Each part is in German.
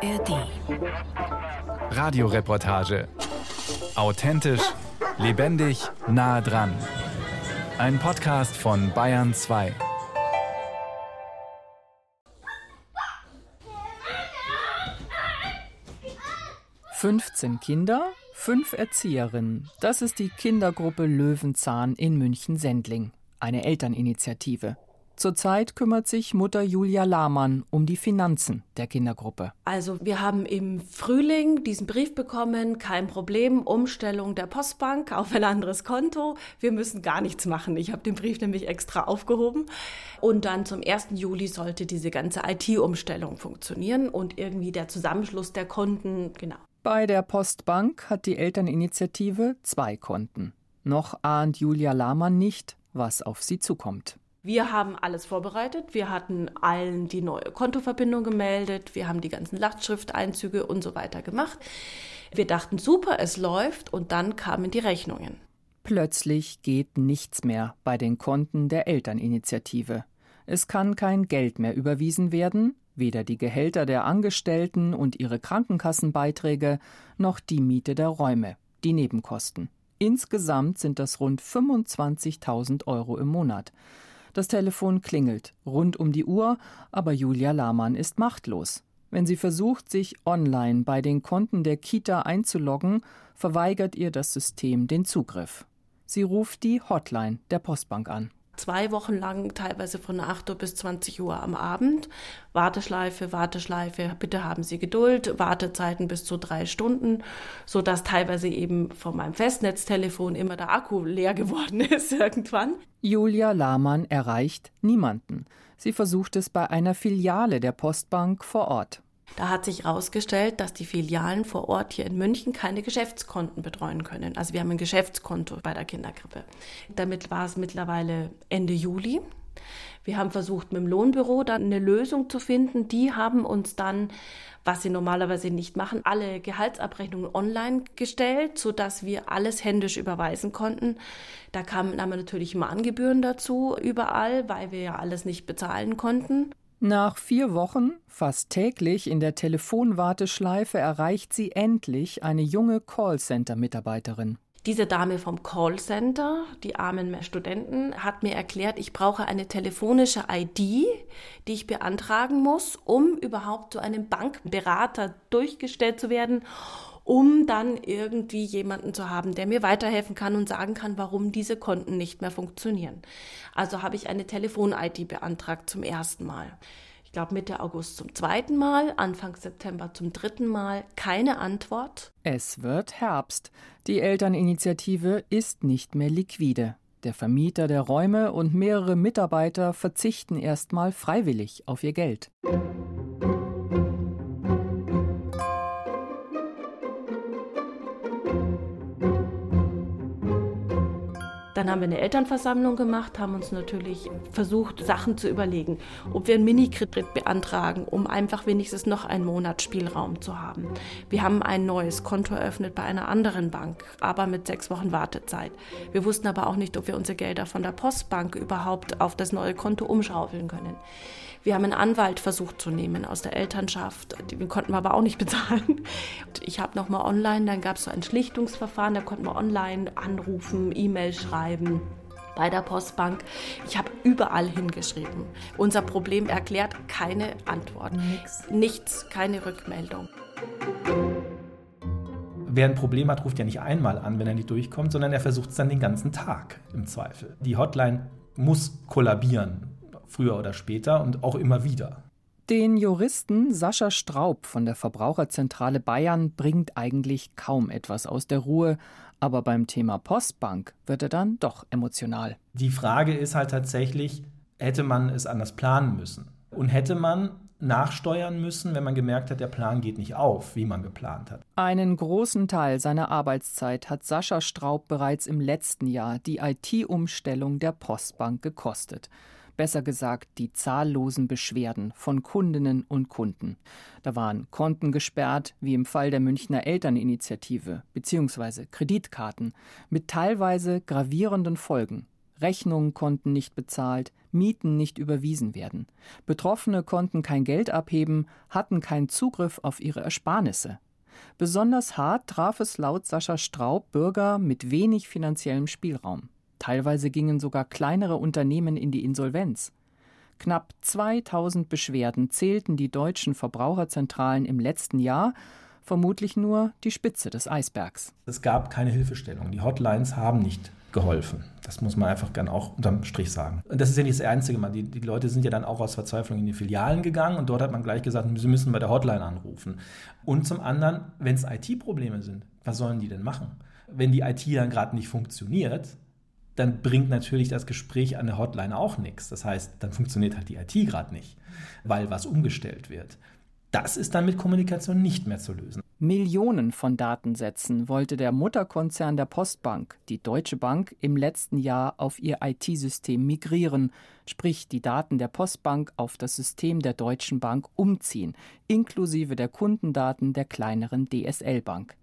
ARD. Radioreportage. Authentisch, lebendig, nah dran. Ein Podcast von Bayern 2. Fünfzehn Kinder, fünf Erzieherinnen. Das ist die Kindergruppe Löwenzahn in München-Sendling, eine Elterninitiative. Zurzeit kümmert sich Mutter Julia Lahmann um die Finanzen der Kindergruppe. Also wir haben im Frühling diesen Brief bekommen, kein Problem, Umstellung der Postbank auf ein anderes Konto. Wir müssen gar nichts machen. Ich habe den Brief nämlich extra aufgehoben. Und dann zum 1. Juli sollte diese ganze IT-Umstellung funktionieren und irgendwie der Zusammenschluss der Konten, genau. Bei der Postbank hat die Elterninitiative zwei Konten. Noch ahnt Julia Lahmann nicht, was auf sie zukommt. Wir haben alles vorbereitet. Wir hatten allen die neue Kontoverbindung gemeldet. Wir haben die ganzen Lastschrifteinzüge und so weiter gemacht. Wir dachten, super, es läuft. Und dann kamen die Rechnungen. Plötzlich geht nichts mehr bei den Konten der Elterninitiative. Es kann kein Geld mehr überwiesen werden, weder die Gehälter der Angestellten und ihre Krankenkassenbeiträge noch die Miete der Räume, die Nebenkosten. Insgesamt sind das rund 25.000 Euro im Monat. Das Telefon klingelt rund um die Uhr, aber Julia Lahmann ist machtlos. Wenn sie versucht, sich online bei den Konten der Kita einzuloggen, verweigert ihr das System den Zugriff. Sie ruft die Hotline der Postbank an zwei Wochen lang, teilweise von 8 Uhr bis 20 Uhr am Abend. Warteschleife, Warteschleife, bitte haben Sie Geduld, Wartezeiten bis zu drei Stunden, sodass teilweise eben von meinem Festnetztelefon immer der Akku leer geworden ist irgendwann. Julia Lahmann erreicht niemanden. Sie versucht es bei einer Filiale der Postbank vor Ort. Da hat sich herausgestellt, dass die Filialen vor Ort hier in München keine Geschäftskonten betreuen können. Also wir haben ein Geschäftskonto bei der Kindergrippe. Damit war es mittlerweile Ende Juli. Wir haben versucht, mit dem Lohnbüro dann eine Lösung zu finden. Die haben uns dann, was sie normalerweise nicht machen, alle Gehaltsabrechnungen online gestellt, sodass wir alles händisch überweisen konnten. Da kamen aber natürlich Mahngebühren dazu überall, weil wir ja alles nicht bezahlen konnten. Nach vier Wochen, fast täglich in der Telefonwarteschleife, erreicht sie endlich eine junge Callcenter-Mitarbeiterin. Diese Dame vom Callcenter, die armen Studenten, hat mir erklärt, ich brauche eine telefonische ID, die ich beantragen muss, um überhaupt zu einem Bankberater durchgestellt zu werden um dann irgendwie jemanden zu haben, der mir weiterhelfen kann und sagen kann, warum diese Konten nicht mehr funktionieren. Also habe ich eine Telefon-ID beantragt zum ersten Mal. Ich glaube Mitte August zum zweiten Mal, Anfang September zum dritten Mal. Keine Antwort. Es wird Herbst. Die Elterninitiative ist nicht mehr liquide. Der Vermieter der Räume und mehrere Mitarbeiter verzichten erstmal freiwillig auf ihr Geld. Dann haben wir eine Elternversammlung gemacht, haben uns natürlich versucht, Sachen zu überlegen, ob wir einen Minikredit beantragen, um einfach wenigstens noch einen Monat Spielraum zu haben. Wir haben ein neues Konto eröffnet bei einer anderen Bank, aber mit sechs Wochen Wartezeit. Wir wussten aber auch nicht, ob wir unsere Gelder von der Postbank überhaupt auf das neue Konto umschaufeln können. Wir haben einen Anwalt versucht zu nehmen aus der Elternschaft. Den konnten wir aber auch nicht bezahlen. Ich habe nochmal online, dann gab es so ein Schlichtungsverfahren, da konnten wir online anrufen, E-Mail schreiben bei der Postbank. Ich habe überall hingeschrieben. Unser Problem erklärt keine Antwort. Nix. Nichts, keine Rückmeldung. Wer ein Problem hat, ruft ja nicht einmal an, wenn er nicht durchkommt, sondern er versucht es dann den ganzen Tag im Zweifel. Die Hotline muss kollabieren früher oder später und auch immer wieder. Den Juristen Sascha Straub von der Verbraucherzentrale Bayern bringt eigentlich kaum etwas aus der Ruhe, aber beim Thema Postbank wird er dann doch emotional. Die Frage ist halt tatsächlich, hätte man es anders planen müssen? Und hätte man nachsteuern müssen, wenn man gemerkt hat, der Plan geht nicht auf, wie man geplant hat. Einen großen Teil seiner Arbeitszeit hat Sascha Straub bereits im letzten Jahr die IT-Umstellung der Postbank gekostet besser gesagt die zahllosen Beschwerden von Kundinnen und Kunden. Da waren Konten gesperrt, wie im Fall der Münchner Elterninitiative, beziehungsweise Kreditkarten, mit teilweise gravierenden Folgen. Rechnungen konnten nicht bezahlt, Mieten nicht überwiesen werden. Betroffene konnten kein Geld abheben, hatten keinen Zugriff auf ihre Ersparnisse. Besonders hart traf es laut Sascha Straub Bürger mit wenig finanziellem Spielraum. Teilweise gingen sogar kleinere Unternehmen in die Insolvenz. Knapp 2000 Beschwerden zählten die deutschen Verbraucherzentralen im letzten Jahr, vermutlich nur die Spitze des Eisbergs. Es gab keine Hilfestellung. Die Hotlines haben nicht geholfen. Das muss man einfach gern auch unterm Strich sagen. Und das ist ja nicht das Einzige. Die, die Leute sind ja dann auch aus Verzweiflung in die Filialen gegangen und dort hat man gleich gesagt, sie müssen bei der Hotline anrufen. Und zum anderen, wenn es IT-Probleme sind, was sollen die denn machen? Wenn die IT dann gerade nicht funktioniert, dann bringt natürlich das Gespräch an der Hotline auch nichts. Das heißt, dann funktioniert halt die IT gerade nicht, weil was umgestellt wird. Das ist dann mit Kommunikation nicht mehr zu lösen. Millionen von Datensätzen wollte der Mutterkonzern der Postbank, die Deutsche Bank, im letzten Jahr auf ihr IT-System migrieren, sprich die Daten der Postbank auf das System der Deutschen Bank umziehen, inklusive der Kundendaten der kleineren DSL Bank.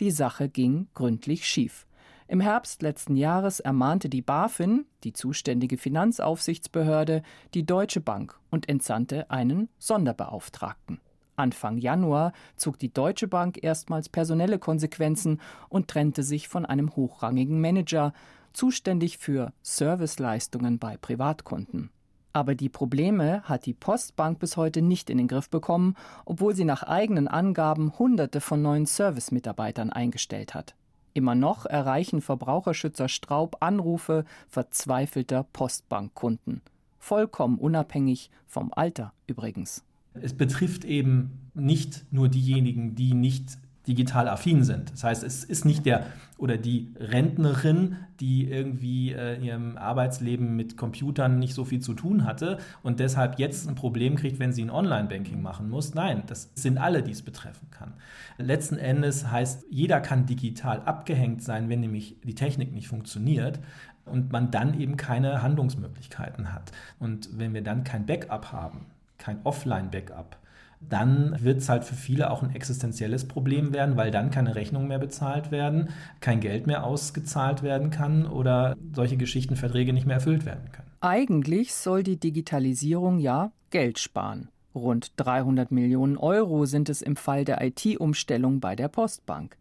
Die Sache ging gründlich schief. Im Herbst letzten Jahres ermahnte die BaFin, die zuständige Finanzaufsichtsbehörde, die Deutsche Bank und entsandte einen Sonderbeauftragten. Anfang Januar zog die Deutsche Bank erstmals personelle Konsequenzen und trennte sich von einem hochrangigen Manager, zuständig für Serviceleistungen bei Privatkunden. Aber die Probleme hat die Postbank bis heute nicht in den Griff bekommen, obwohl sie nach eigenen Angaben Hunderte von neuen Servicemitarbeitern eingestellt hat. Immer noch erreichen Verbraucherschützer Straub Anrufe verzweifelter Postbankkunden. Vollkommen unabhängig vom Alter übrigens. Es betrifft eben nicht nur diejenigen, die nicht digital affin sind. Das heißt, es ist nicht der oder die Rentnerin, die irgendwie äh, in ihrem Arbeitsleben mit Computern nicht so viel zu tun hatte und deshalb jetzt ein Problem kriegt, wenn sie ein Online-Banking machen muss. Nein, das sind alle, die es betreffen kann. Letzten Endes heißt, jeder kann digital abgehängt sein, wenn nämlich die Technik nicht funktioniert und man dann eben keine Handlungsmöglichkeiten hat. Und wenn wir dann kein Backup haben, kein Offline-Backup, dann wird es halt für viele auch ein existenzielles Problem werden, weil dann keine Rechnungen mehr bezahlt werden, kein Geld mehr ausgezahlt werden kann oder solche Geschichtenverträge nicht mehr erfüllt werden können. Eigentlich soll die Digitalisierung ja Geld sparen. Rund 300 Millionen Euro sind es im Fall der IT-Umstellung bei der Postbank.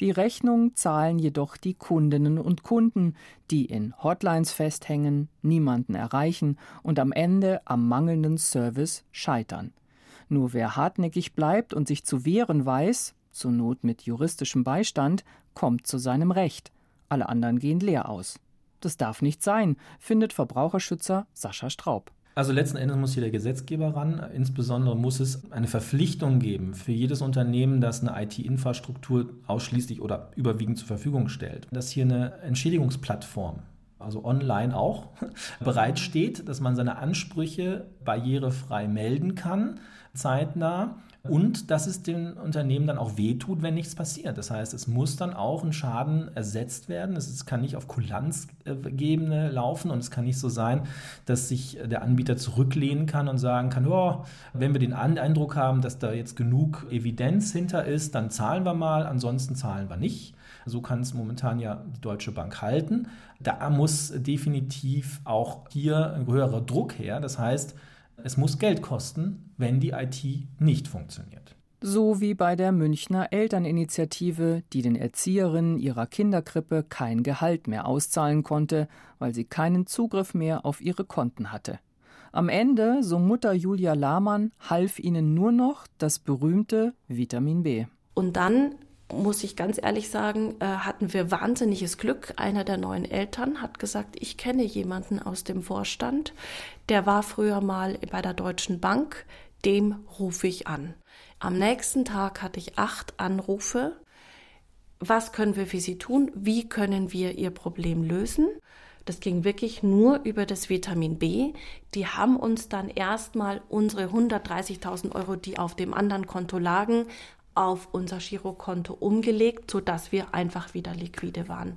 Die Rechnung zahlen jedoch die Kundinnen und Kunden, die in Hotlines festhängen, niemanden erreichen und am Ende am mangelnden Service scheitern. Nur wer hartnäckig bleibt und sich zu wehren weiß, zur Not mit juristischem Beistand, kommt zu seinem Recht. Alle anderen gehen leer aus. Das darf nicht sein, findet Verbraucherschützer Sascha Straub. Also letzten Endes muss hier der Gesetzgeber ran. Insbesondere muss es eine Verpflichtung geben für jedes Unternehmen, das eine IT-Infrastruktur ausschließlich oder überwiegend zur Verfügung stellt, dass hier eine Entschädigungsplattform also online auch, bereitsteht, dass man seine Ansprüche barrierefrei melden kann, zeitnah und dass es den Unternehmen dann auch wehtut, wenn nichts passiert. Das heißt, es muss dann auch ein Schaden ersetzt werden. Es kann nicht auf Kulanzgebene laufen und es kann nicht so sein, dass sich der Anbieter zurücklehnen kann und sagen kann, oh, wenn wir den Eindruck haben, dass da jetzt genug Evidenz hinter ist, dann zahlen wir mal, ansonsten zahlen wir nicht. So kann es momentan ja die Deutsche Bank halten. Da muss definitiv auch hier ein höherer Druck her. Das heißt, es muss Geld kosten, wenn die IT nicht funktioniert. So wie bei der Münchner Elterninitiative, die den Erzieherinnen ihrer Kinderkrippe kein Gehalt mehr auszahlen konnte, weil sie keinen Zugriff mehr auf ihre Konten hatte. Am Ende, so Mutter Julia Lahmann, half ihnen nur noch das berühmte Vitamin B. Und dann muss ich ganz ehrlich sagen, äh, hatten wir wahnsinniges Glück. Einer der neuen Eltern hat gesagt, ich kenne jemanden aus dem Vorstand, der war früher mal bei der Deutschen Bank, dem rufe ich an. Am nächsten Tag hatte ich acht Anrufe. Was können wir für Sie tun? Wie können wir Ihr Problem lösen? Das ging wirklich nur über das Vitamin B. Die haben uns dann erstmal unsere 130.000 Euro, die auf dem anderen Konto lagen, auf unser Girokonto umgelegt, sodass wir einfach wieder liquide waren.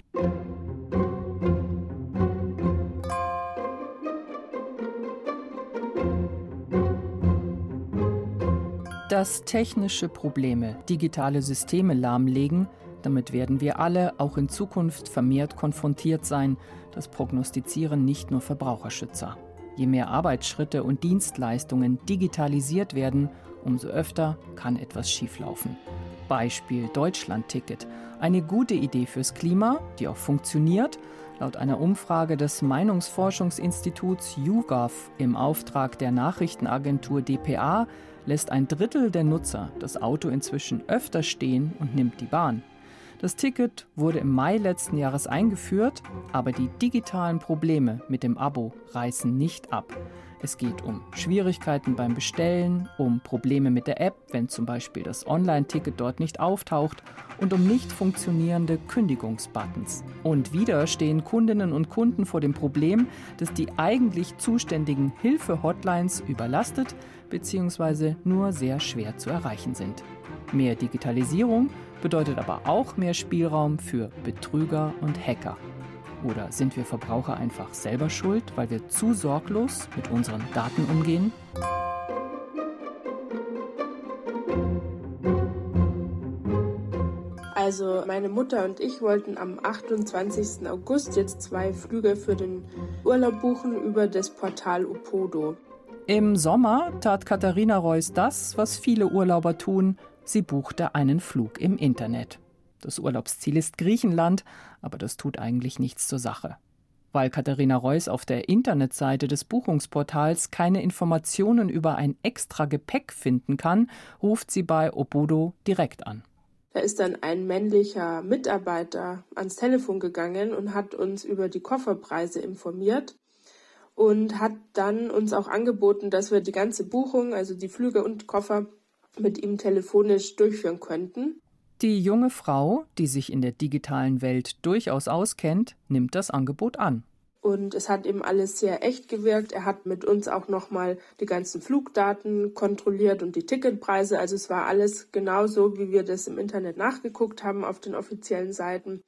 Dass technische Probleme digitale Systeme lahmlegen, Damit werden wir alle auch in Zukunft vermehrt konfrontiert sein. Das prognostizieren nicht nur Verbraucherschützer. Je mehr Arbeitsschritte und Dienstleistungen digitalisiert werden, umso öfter kann etwas schieflaufen. Beispiel Deutschland-Ticket. Eine gute Idee fürs Klima, die auch funktioniert. Laut einer Umfrage des Meinungsforschungsinstituts YouGov im Auftrag der Nachrichtenagentur dpa lässt ein Drittel der Nutzer das Auto inzwischen öfter stehen und nimmt die Bahn. Das Ticket wurde im Mai letzten Jahres eingeführt, aber die digitalen Probleme mit dem Abo reißen nicht ab. Es geht um Schwierigkeiten beim Bestellen, um Probleme mit der App, wenn zum Beispiel das Online-Ticket dort nicht auftaucht und um nicht funktionierende Kündigungsbuttons. Und wieder stehen Kundinnen und Kunden vor dem Problem, dass die eigentlich zuständigen Hilfe-Hotlines überlastet bzw. nur sehr schwer zu erreichen sind. Mehr Digitalisierung bedeutet aber auch mehr Spielraum für Betrüger und Hacker. Oder sind wir Verbraucher einfach selber schuld, weil wir zu sorglos mit unseren Daten umgehen? Also meine Mutter und ich wollten am 28. August jetzt zwei Flüge für den Urlaub buchen über das Portal Opodo. Im Sommer tat Katharina Reuss das, was viele Urlauber tun, Sie buchte einen Flug im Internet. Das Urlaubsziel ist Griechenland, aber das tut eigentlich nichts zur Sache. Weil Katharina Reuss auf der Internetseite des Buchungsportals keine Informationen über ein extra Gepäck finden kann, ruft sie bei Obodo direkt an. Da ist dann ein männlicher Mitarbeiter ans Telefon gegangen und hat uns über die Kofferpreise informiert und hat dann uns auch angeboten, dass wir die ganze Buchung, also die Flüge und Koffer, mit ihm telefonisch durchführen könnten. Die junge Frau, die sich in der digitalen Welt durchaus auskennt, nimmt das Angebot an. Und es hat eben alles sehr echt gewirkt. Er hat mit uns auch nochmal die ganzen Flugdaten kontrolliert und die Ticketpreise. Also es war alles genauso, wie wir das im Internet nachgeguckt haben auf den offiziellen Seiten.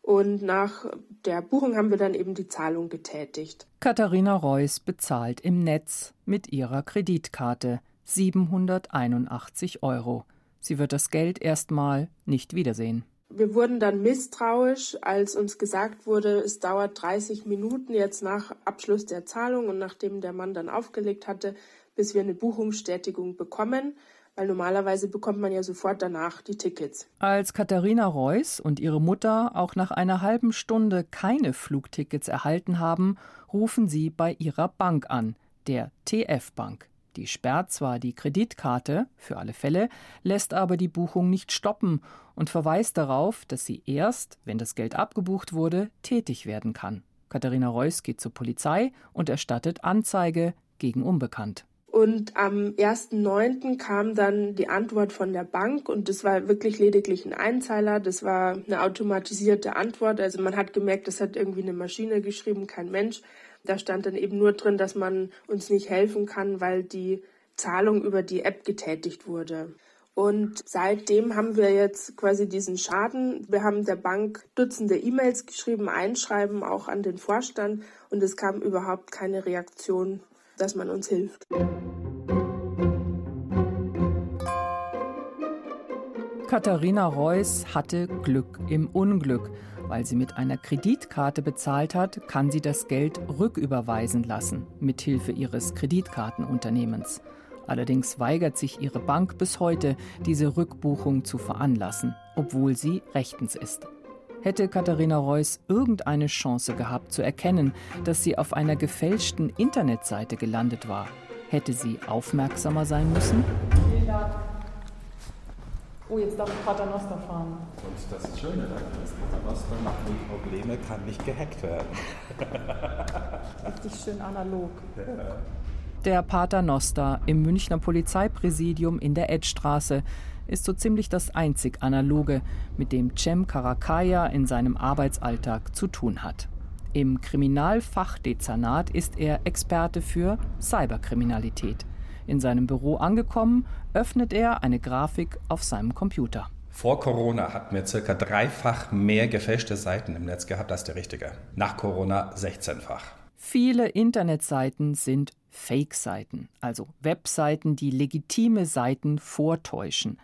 Und nach der Buchung haben wir dann eben die Zahlung getätigt. Katharina Reuss bezahlt im Netz mit ihrer Kreditkarte. 781 Euro. Sie wird das Geld erstmal nicht wiedersehen. Wir wurden dann misstrauisch, als uns gesagt wurde, es dauert 30 Minuten jetzt nach Abschluss der Zahlung und nachdem der Mann dann aufgelegt hatte, bis wir eine Buchungsstätigung bekommen, weil normalerweise bekommt man ja sofort danach die Tickets. Als Katharina Reuss und ihre Mutter auch nach einer halben Stunde keine Flugtickets erhalten haben, rufen sie bei ihrer Bank an, der TF Bank. Die sperrt zwar die Kreditkarte für alle Fälle, lässt aber die Buchung nicht stoppen und verweist darauf, dass sie erst, wenn das Geld abgebucht wurde, tätig werden kann. Katharina Reuss geht zur Polizei und erstattet Anzeige gegen Unbekannt. Und am 1.9. kam dann die Antwort von der Bank und das war wirklich lediglich ein Einzeiler. Das war eine automatisierte Antwort. Also man hat gemerkt, das hat irgendwie eine Maschine geschrieben, kein Mensch. Da stand dann eben nur drin, dass man uns nicht helfen kann, weil die Zahlung über die App getätigt wurde. Und seitdem haben wir jetzt quasi diesen Schaden. Wir haben der Bank Dutzende E-Mails geschrieben, Einschreiben auch an den Vorstand und es kam überhaupt keine Reaktion, dass man uns hilft. Katharina Reuss hatte Glück im Unglück. Weil sie mit einer Kreditkarte bezahlt hat, kann sie das Geld rücküberweisen lassen, mithilfe ihres Kreditkartenunternehmens. Allerdings weigert sich ihre Bank bis heute, diese Rückbuchung zu veranlassen, obwohl sie rechtens ist. Hätte Katharina Reuss irgendeine Chance gehabt zu erkennen, dass sie auf einer gefälschten Internetseite gelandet war, hätte sie aufmerksamer sein müssen? Oh, jetzt darf ich Paternoster fahren. Und das ist Schöne daran ist, Paternoster macht nie Probleme, kann nicht gehackt werden. Richtig schön analog. Ja. Der Paternoster im Münchner Polizeipräsidium in der Edstraße ist so ziemlich das einzig analoge, mit dem Cem Karakaya in seinem Arbeitsalltag zu tun hat. Im Kriminalfachdezernat ist er Experte für Cyberkriminalität. In seinem Büro angekommen, öffnet er eine Grafik auf seinem Computer. Vor Corona hatten wir circa dreifach mehr gefälschte Seiten im Netz gehabt als der richtige. Nach Corona 16-fach. Viele Internetseiten sind Fake-Seiten, also Webseiten, die legitime Seiten vortäuschen.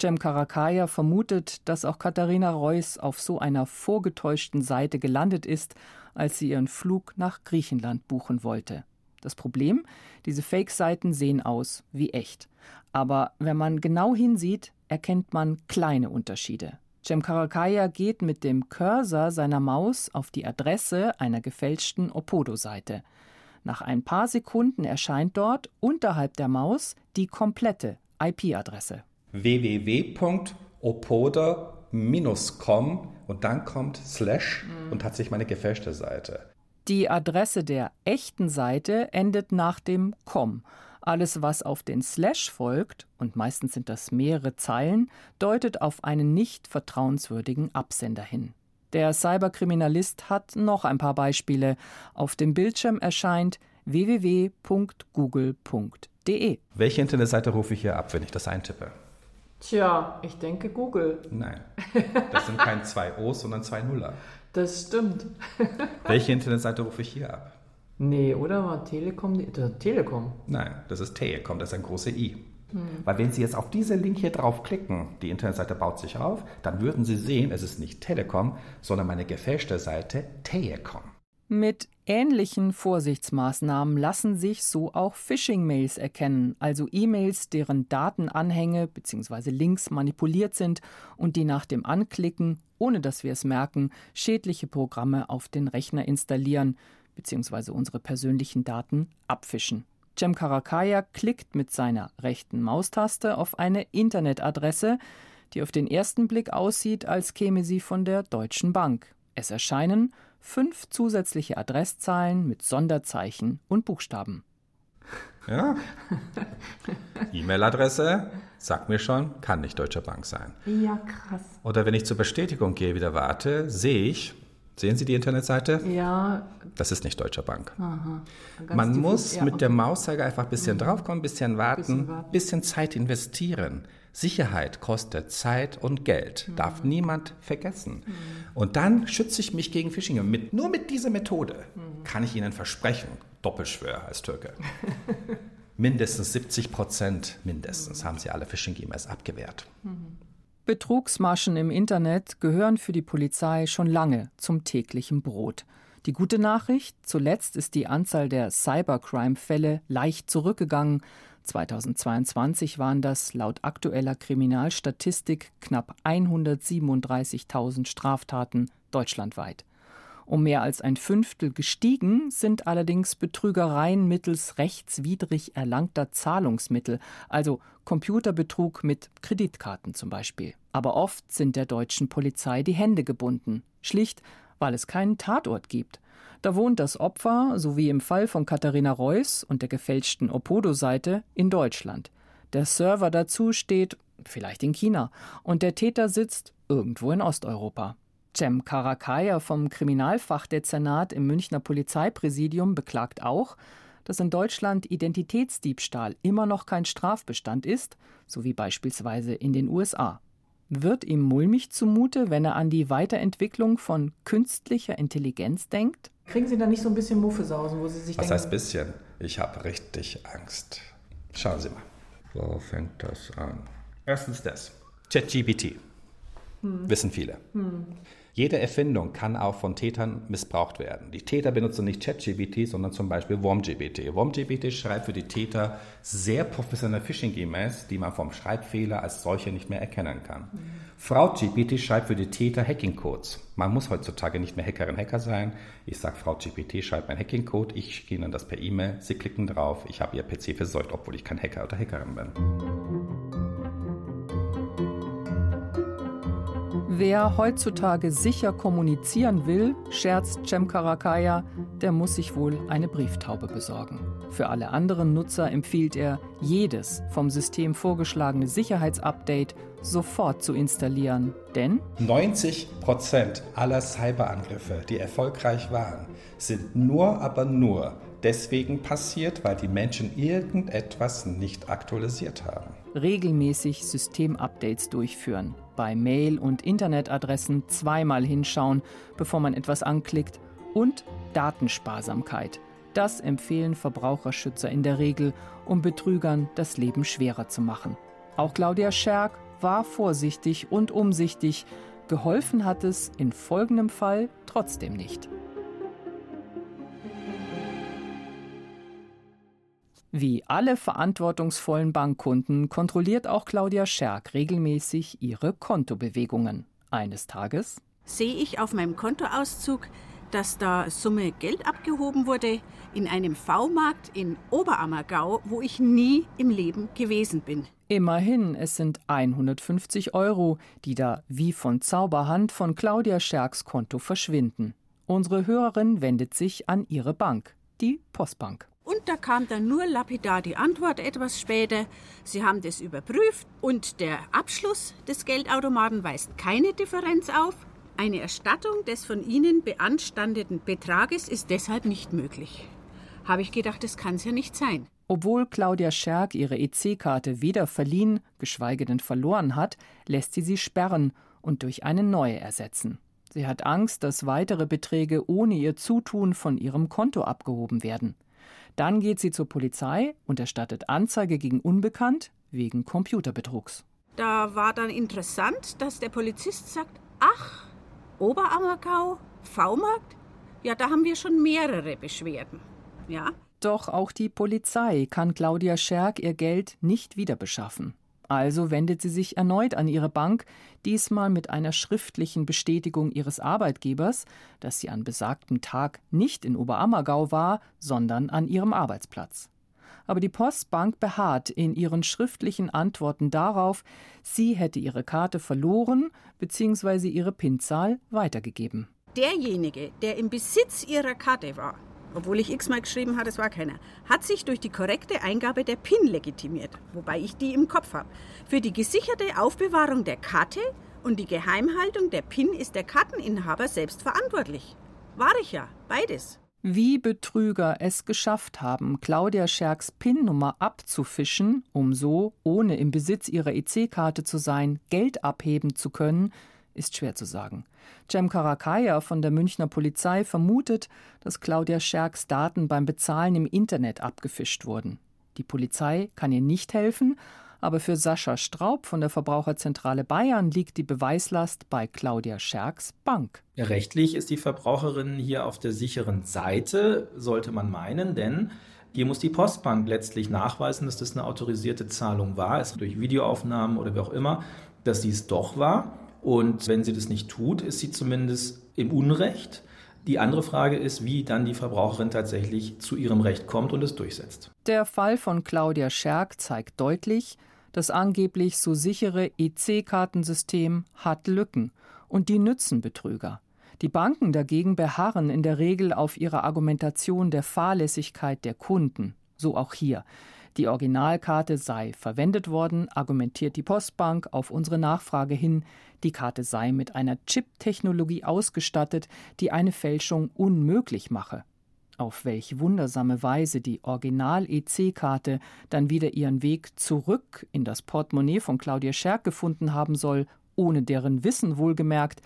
Cem Karakaya vermutet, dass auch Katharina Reuss auf so einer vorgetäuschten Seite gelandet ist, als sie ihren Flug nach Griechenland buchen wollte. Das Problem, diese Fake-Seiten sehen aus wie echt. Aber wenn man genau hinsieht, erkennt man kleine Unterschiede. Cem Karakaya geht mit dem Cursor seiner Maus auf die Adresse einer gefälschten Opodo-Seite. Nach ein paar Sekunden erscheint dort unterhalb der Maus die komplette IP-Adresse. www.opodo-com und dann kommt Slash und tatsächlich meine gefälschte Seite. Die Adresse der echten Seite endet nach dem com. Alles, was auf den Slash folgt, und meistens sind das mehrere Zeilen, deutet auf einen nicht vertrauenswürdigen Absender hin. Der Cyberkriminalist hat noch ein paar Beispiele. Auf dem Bildschirm erscheint www.google.de. Welche Internetseite rufe ich hier ab, wenn ich das eintippe? Tja, ich denke Google. Nein, das sind kein zwei O's, sondern zwei Nuller. Das stimmt. Welche Internetseite rufe ich hier ab? Nee, oder war Telekom? Telekom. Nein, das ist Telekom, das ist ein großes I. Hm. Weil wenn Sie jetzt auf diese Link hier draufklicken, die Internetseite baut sich auf, dann würden Sie sehen, es ist nicht Telekom, sondern meine gefälschte Seite Telekom. Mit ähnlichen Vorsichtsmaßnahmen lassen sich so auch Phishing-Mails erkennen, also E-Mails, deren Datenanhänge bzw. Links manipuliert sind und die nach dem Anklicken, ohne dass wir es merken, schädliche Programme auf den Rechner installieren bzw. unsere persönlichen Daten abfischen. Cem Karakaya klickt mit seiner rechten Maustaste auf eine Internetadresse, die auf den ersten Blick aussieht, als käme sie von der Deutschen Bank. Es erscheinen fünf zusätzliche Adresszahlen mit Sonderzeichen und Buchstaben. Ja. E-Mail-Adresse, sagt mir schon, kann nicht Deutsche Bank sein. Ja, krass. Oder wenn ich zur Bestätigung gehe, wieder warte, sehe ich, sehen Sie die Internetseite? Ja. Das ist nicht Deutsche Bank. Aha. Man muss ja, mit okay. dem Mauszeiger einfach ein bisschen mhm. draufkommen, ein bisschen warten, bisschen, warten. bisschen Zeit investieren. Sicherheit kostet Zeit und Geld, mhm. darf niemand vergessen. Mhm. Und dann schütze ich mich gegen Phishing. Und mit, nur mit dieser Methode mhm. kann ich Ihnen versprechen, Doppelschwör als Türke, mindestens 70 Prozent, mindestens, haben Sie alle Phishing-E-Mails abgewehrt. Mhm. Betrugsmaschen im Internet gehören für die Polizei schon lange zum täglichen Brot. Die gute Nachricht, zuletzt ist die Anzahl der Cybercrime-Fälle leicht zurückgegangen. 2022 waren das laut aktueller Kriminalstatistik knapp 137.000 Straftaten deutschlandweit. Um mehr als ein Fünftel gestiegen sind allerdings Betrügereien mittels rechtswidrig erlangter Zahlungsmittel, also Computerbetrug mit Kreditkarten zum Beispiel. Aber oft sind der deutschen Polizei die Hände gebunden, schlicht weil es keinen Tatort gibt. Da wohnt das Opfer, so wie im Fall von Katharina Reuss und der gefälschten Opodo-Seite, in Deutschland. Der Server dazu steht vielleicht in China und der Täter sitzt irgendwo in Osteuropa. Cem Karakaya vom Kriminalfachdezernat im Münchner Polizeipräsidium beklagt auch, dass in Deutschland Identitätsdiebstahl immer noch kein Strafbestand ist, so wie beispielsweise in den USA. Wird ihm mulmig zumute, wenn er an die Weiterentwicklung von künstlicher Intelligenz denkt? Kriegen Sie da nicht so ein bisschen Muffesausen, wo Sie sich Was denken, heißt bisschen? Ich habe richtig Angst. Schauen Sie mal. Wo fängt das an? Erstens das. ChatGPT. Hm. Wissen viele. Hm. Jede Erfindung kann auch von Tätern missbraucht werden. Die Täter benutzen nicht ChatGPT, sondern zum Beispiel WormGPT. WormGPT schreibt für die Täter sehr professionelle Phishing-E-Mails, die man vom Schreibfehler als solche nicht mehr erkennen kann. Mhm. FraudGPT schreibt für die Täter Hacking-Codes. Man muss heutzutage nicht mehr Hackerin, Hacker sein. Ich sage, FraudGPT schreibt mein Hacking-Code, ich schicke Ihnen das per E-Mail, Sie klicken drauf, ich habe Ihr PC verseucht, obwohl ich kein Hacker oder Hackerin bin. Wer heutzutage sicher kommunizieren will, scherzt Cem Karakaya, der muss sich wohl eine Brieftaube besorgen. Für alle anderen Nutzer empfiehlt er, jedes vom System vorgeschlagene Sicherheitsupdate sofort zu installieren, denn 90 Prozent aller Cyberangriffe, die erfolgreich waren, sind nur, aber nur deswegen passiert, weil die Menschen irgendetwas nicht aktualisiert haben. Regelmäßig Systemupdates durchführen, bei Mail- und Internetadressen zweimal hinschauen, bevor man etwas anklickt und Datensparsamkeit. Das empfehlen Verbraucherschützer in der Regel, um Betrügern das Leben schwerer zu machen. Auch Claudia Scherk war vorsichtig und umsichtig. Geholfen hat es in folgendem Fall trotzdem nicht. Wie alle verantwortungsvollen Bankkunden kontrolliert auch Claudia Scherk regelmäßig ihre Kontobewegungen. Eines Tages sehe ich auf meinem Kontoauszug, dass da Summe Geld abgehoben wurde in einem V-Markt in Oberammergau, wo ich nie im Leben gewesen bin. Immerhin, es sind 150 Euro, die da wie von Zauberhand von Claudia Scherks Konto verschwinden. Unsere Hörerin wendet sich an ihre Bank, die Postbank. Und da kam dann nur lapidar die Antwort etwas später. Sie haben das überprüft und der Abschluss des Geldautomaten weist keine Differenz auf. Eine Erstattung des von Ihnen beanstandeten Betrages ist deshalb nicht möglich. Habe ich gedacht, das kann es ja nicht sein. Obwohl Claudia Scherk ihre EC-Karte weder verliehen, geschweige denn verloren hat, lässt sie sie sperren und durch eine neue ersetzen. Sie hat Angst, dass weitere Beträge ohne ihr Zutun von ihrem Konto abgehoben werden. Dann geht sie zur Polizei und erstattet Anzeige gegen Unbekannt wegen Computerbetrugs. Da war dann interessant, dass der Polizist sagt, ach, Oberammergau, V-Markt? Ja, da haben wir schon mehrere Beschwerden. Ja. Doch auch die Polizei kann Claudia Scherk ihr Geld nicht wieder beschaffen. Also wendet sie sich erneut an ihre Bank, diesmal mit einer schriftlichen Bestätigung ihres Arbeitgebers, dass sie an besagtem Tag nicht in Oberammergau war, sondern an ihrem Arbeitsplatz. Aber die Postbank beharrt in ihren schriftlichen Antworten darauf, sie hätte ihre Karte verloren bzw. ihre PIN-Zahl weitergegeben. Derjenige, der im Besitz ihrer Karte war, obwohl ich x-mal geschrieben habe, es war keiner, hat sich durch die korrekte Eingabe der PIN legitimiert, wobei ich die im Kopf habe. Für die gesicherte Aufbewahrung der Karte und die Geheimhaltung der PIN ist der Karteninhaber selbst verantwortlich. War ich ja, beides. Wie Betrüger es geschafft haben, Claudia Scherks PIN-Nummer abzufischen, um so, ohne im Besitz ihrer EC-Karte zu sein, Geld abheben zu können, ist schwer zu sagen. Cem Karakaya von der Münchner Polizei vermutet, dass Claudia Scherks Daten beim Bezahlen im Internet abgefischt wurden. Die Polizei kann ihr nicht helfen, aber für Sascha Straub von der Verbraucherzentrale Bayern liegt die Beweislast bei Claudia Scherks Bank. Rechtlich ist die Verbraucherin hier auf der sicheren Seite, sollte man meinen, denn hier muss die Postbank letztlich nachweisen, dass das eine autorisierte Zahlung war, es durch Videoaufnahmen oder wie auch immer, dass dies doch war. Und wenn sie das nicht tut, ist sie zumindest im Unrecht. Die andere Frage ist, wie dann die Verbraucherin tatsächlich zu ihrem Recht kommt und es durchsetzt. Der Fall von Claudia Scherk zeigt deutlich, das angeblich so sichere EC-Kartensystem hat Lücken und die nützen Betrüger. Die Banken dagegen beharren in der Regel auf ihrer Argumentation der Fahrlässigkeit der Kunden, so auch hier. Die Originalkarte sei verwendet worden, argumentiert die Postbank auf unsere Nachfrage hin, die Karte sei mit einer Chip-Technologie ausgestattet, die eine Fälschung unmöglich mache. Auf welch wundersame Weise die Original-EC-Karte dann wieder ihren Weg zurück in das Portemonnaie von Claudia Scherk gefunden haben soll, ohne deren Wissen wohlgemerkt,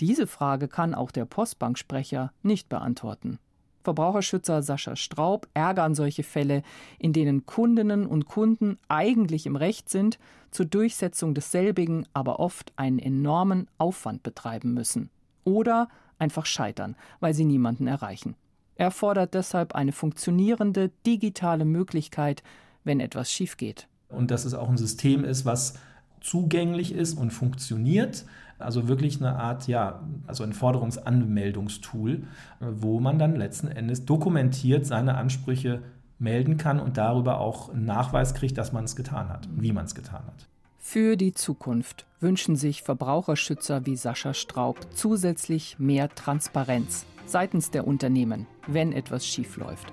diese Frage kann auch der Postbanksprecher nicht beantworten. Verbraucherschützer Sascha Straub ärgern solche Fälle, in denen Kundinnen und Kunden eigentlich im Recht sind, zur Durchsetzung desselbigen aber oft einen enormen Aufwand betreiben müssen. Oder einfach scheitern, weil sie niemanden erreichen. Er fordert deshalb eine funktionierende digitale Möglichkeit, wenn etwas schief geht. Und dass es auch ein System ist, was zugänglich ist und funktioniert, also wirklich eine Art, ja, also ein Forderungsanmeldungstool, wo man dann letzten Endes dokumentiert seine Ansprüche melden kann und darüber auch einen Nachweis kriegt, dass man es getan hat, wie man es getan hat. Für die Zukunft wünschen sich Verbraucherschützer wie Sascha Straub zusätzlich mehr Transparenz seitens der Unternehmen, wenn etwas schiefläuft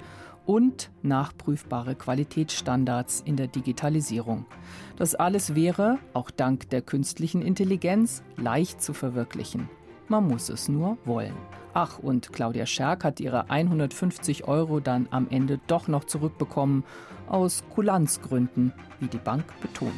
und nachprüfbare Qualitätsstandards in der Digitalisierung. Das alles wäre, auch dank der künstlichen Intelligenz, leicht zu verwirklichen. Man muss es nur wollen. Ach, und Claudia Scherk hat ihre 150 Euro dann am Ende doch noch zurückbekommen, aus Kulanzgründen, wie die Bank betont.